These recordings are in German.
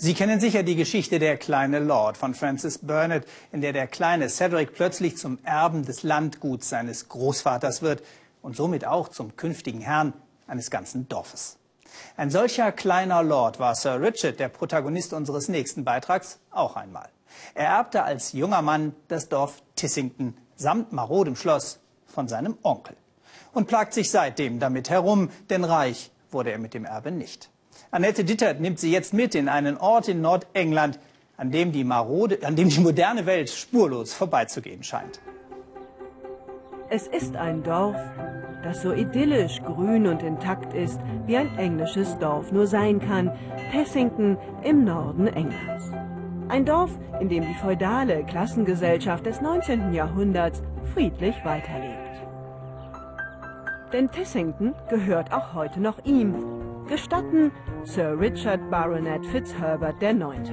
Sie kennen sicher die Geschichte Der kleine Lord von Francis Burnett, in der der kleine Cedric plötzlich zum Erben des Landguts seines Großvaters wird und somit auch zum künftigen Herrn eines ganzen Dorfes. Ein solcher kleiner Lord war Sir Richard, der Protagonist unseres nächsten Beitrags, auch einmal. Er erbte als junger Mann das Dorf Tissington samt marodem Schloss von seinem Onkel und plagt sich seitdem damit herum, denn reich wurde er mit dem Erbe nicht. Annette Dittert nimmt sie jetzt mit in einen Ort in Nordengland, an dem die, marode, an dem die moderne Welt spurlos vorbeizugehen scheint. Es ist ein Dorf, das so idyllisch, grün und intakt ist, wie ein englisches Dorf nur sein kann, Tessington im Norden Englands. Ein Dorf, in dem die feudale Klassengesellschaft des 19. Jahrhunderts friedlich weiterlebt. Denn Tissington gehört auch heute noch ihm, gestatten Sir Richard Baronet Fitzherbert IX.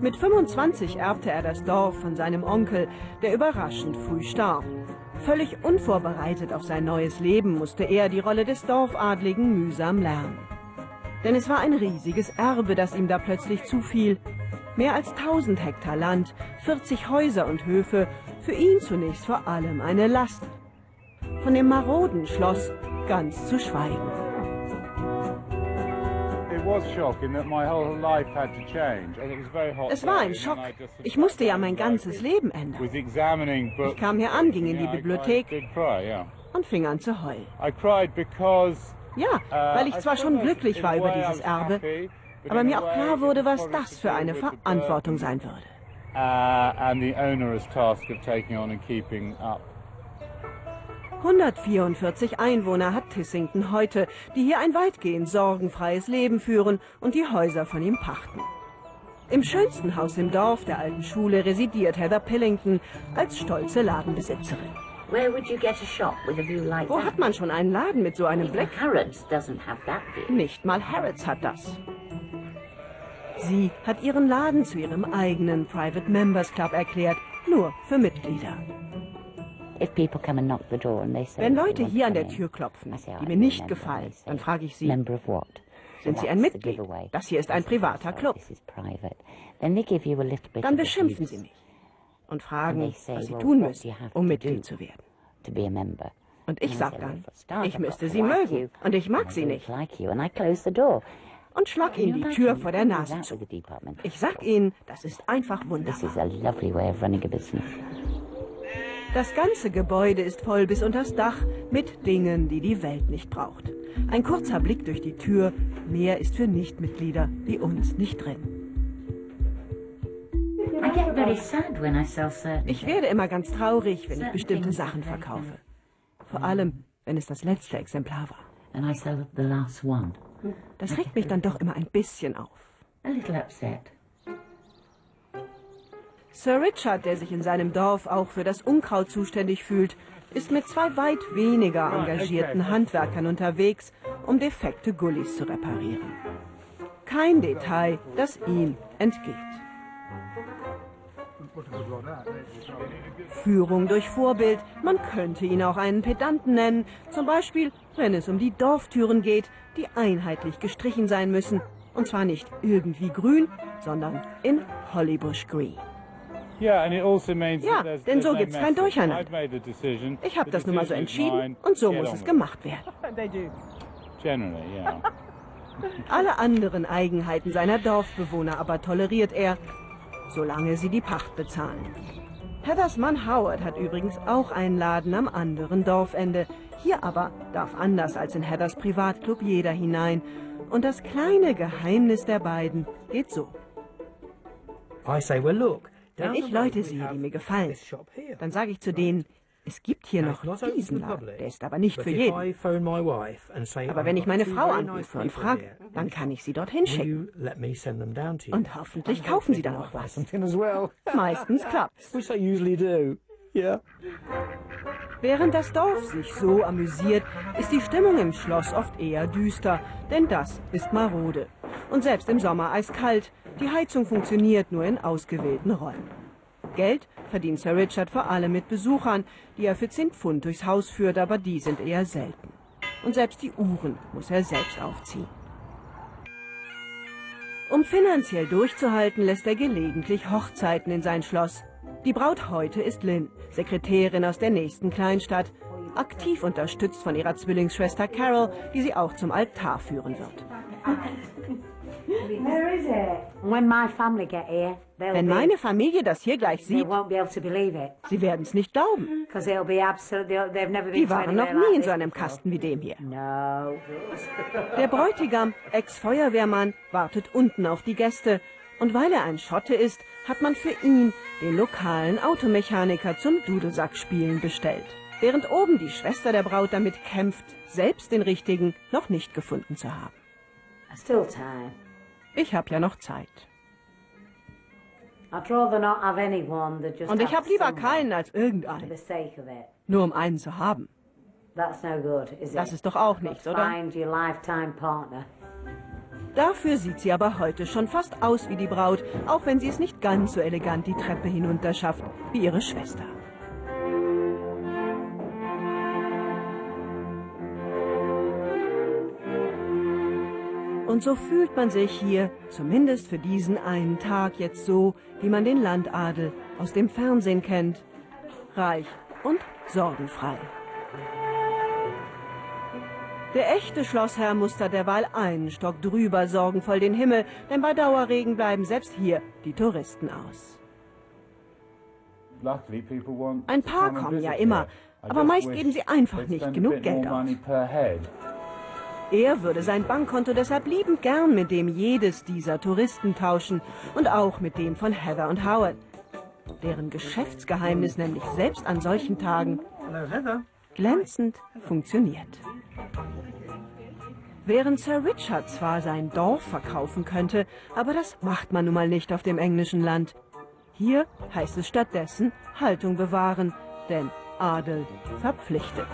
Mit 25 erbte er das Dorf von seinem Onkel, der überraschend früh starb. Völlig unvorbereitet auf sein neues Leben musste er die Rolle des Dorfadligen mühsam lernen. Denn es war ein riesiges Erbe, das ihm da plötzlich zufiel. Mehr als 1000 Hektar Land, 40 Häuser und Höfe, für ihn zunächst vor allem eine Last. Von dem maroden Schloss ganz zu schweigen. Es war ein Schock. Ich musste ja mein ganzes Leben ändern. Ich kam hier an, ging in die Bibliothek und fing an zu heulen. Ja, uh, weil ich zwar schon glücklich war über dieses Erbe, aber mir auch klar wurde, was das für eine Verantwortung sein würde. Uh, 144 Einwohner hat Tissington heute, die hier ein weitgehend sorgenfreies Leben führen und die Häuser von ihm pachten. Im schönsten Haus im Dorf der alten Schule residiert Heather Pillington als stolze Ladenbesitzerin. Like Wo hat man schon einen Laden mit so einem Blick? Nicht mal Harrods hat das. Sie hat ihren Laden zu ihrem eigenen Private Members Club erklärt, nur für Mitglieder. Wenn Leute hier an der Tür klopfen, die mir nicht gefallen, dann frage ich sie, sind Sie ein Mitglied? Das hier ist ein privater Club. Dann beschimpfen sie mich und fragen, was sie tun müssen, um Mitglied zu werden. Und ich sage dann, ich müsste sie mögen und ich mag sie nicht. Und schlag ihnen die Tür vor der Nase zu. Ich sag ihnen, das ist einfach wunderbar. Das ganze Gebäude ist voll bis unters Dach mit Dingen, die die Welt nicht braucht. Ein kurzer Blick durch die Tür, mehr ist für Nichtmitglieder wie uns nicht drin. Ich werde immer ganz traurig, wenn ich bestimmte Sachen verkaufe. Vor allem, wenn es das letzte Exemplar war. Das regt mich dann doch immer ein bisschen auf. Sir Richard, der sich in seinem Dorf auch für das Unkraut zuständig fühlt, ist mit zwei weit weniger engagierten Handwerkern unterwegs, um defekte Gullis zu reparieren. Kein Detail, das ihm entgeht. Führung durch Vorbild, man könnte ihn auch einen Pedanten nennen, zum Beispiel wenn es um die Dorftüren geht, die einheitlich gestrichen sein müssen, und zwar nicht irgendwie grün, sondern in Hollybush Green. Also ja, denn so gibt es kein Durcheinander. Ich habe das nun mal so entschieden und so muss es gemacht werden. Alle anderen Eigenheiten seiner Dorfbewohner aber toleriert er, solange sie die Pacht bezahlen. Heathers Mann Howard hat übrigens auch einen Laden am anderen Dorfende. Hier aber darf anders als in Heathers Privatclub jeder hinein. Und das kleine Geheimnis der beiden geht so. I say, well look, wenn ich Leute sehe, die mir gefallen, dann sage ich zu denen, es gibt hier noch diesen Laden, der ist aber nicht für jeden. Aber wenn ich meine Frau anrufe und frage, dann kann ich sie dorthin schicken. Und hoffentlich kaufen sie dann auch was. Meistens klappt's. Während das Dorf sich so amüsiert, ist die Stimmung im Schloss oft eher düster, denn das ist marode. Und selbst im Sommer eiskalt, die Heizung funktioniert nur in ausgewählten Räumen. Geld verdient Sir Richard vor allem mit Besuchern, die er für 10 Pfund durchs Haus führt, aber die sind eher selten. Und selbst die Uhren muss er selbst aufziehen. Um finanziell durchzuhalten, lässt er gelegentlich Hochzeiten in sein Schloss. Die Braut heute ist Lynn, Sekretärin aus der nächsten Kleinstadt, aktiv unterstützt von ihrer Zwillingsschwester Carol, die sie auch zum Altar führen wird. Wenn meine Familie das hier gleich sieht, sie werden es nicht glauben. Die waren noch nie in so einem Kasten wie dem hier. Der Bräutigam, Ex-Feuerwehrmann, wartet unten auf die Gäste. Und weil er ein Schotte ist, hat man für ihn den lokalen Automechaniker zum Dudelsackspielen bestellt. Während oben die Schwester der Braut damit kämpft, selbst den richtigen noch nicht gefunden zu haben. Ich habe ja noch Zeit. Und ich habe lieber keinen als irgendeinen. Nur um einen zu haben. Das ist doch auch nichts, oder? Dafür sieht sie aber heute schon fast aus wie die Braut, auch wenn sie es nicht ganz so elegant die Treppe hinunter schafft wie ihre Schwester. Und so fühlt man sich hier, zumindest für diesen einen Tag, jetzt so, wie man den Landadel aus dem Fernsehen kennt. Reich und sorgenfrei. Der echte Schlossherr mustert derweil einen Stock drüber sorgenvoll den Himmel, denn bei Dauerregen bleiben selbst hier die Touristen aus. Ein paar kommen ja immer, aber meist geben sie einfach nicht genug Geld aus. Er würde sein Bankkonto deshalb liebend gern mit dem jedes dieser Touristen tauschen und auch mit dem von Heather und Howard. Deren Geschäftsgeheimnis nämlich selbst an solchen Tagen glänzend funktioniert. Während Sir Richard zwar sein Dorf verkaufen könnte, aber das macht man nun mal nicht auf dem englischen Land. Hier heißt es stattdessen Haltung bewahren, denn Adel verpflichtet.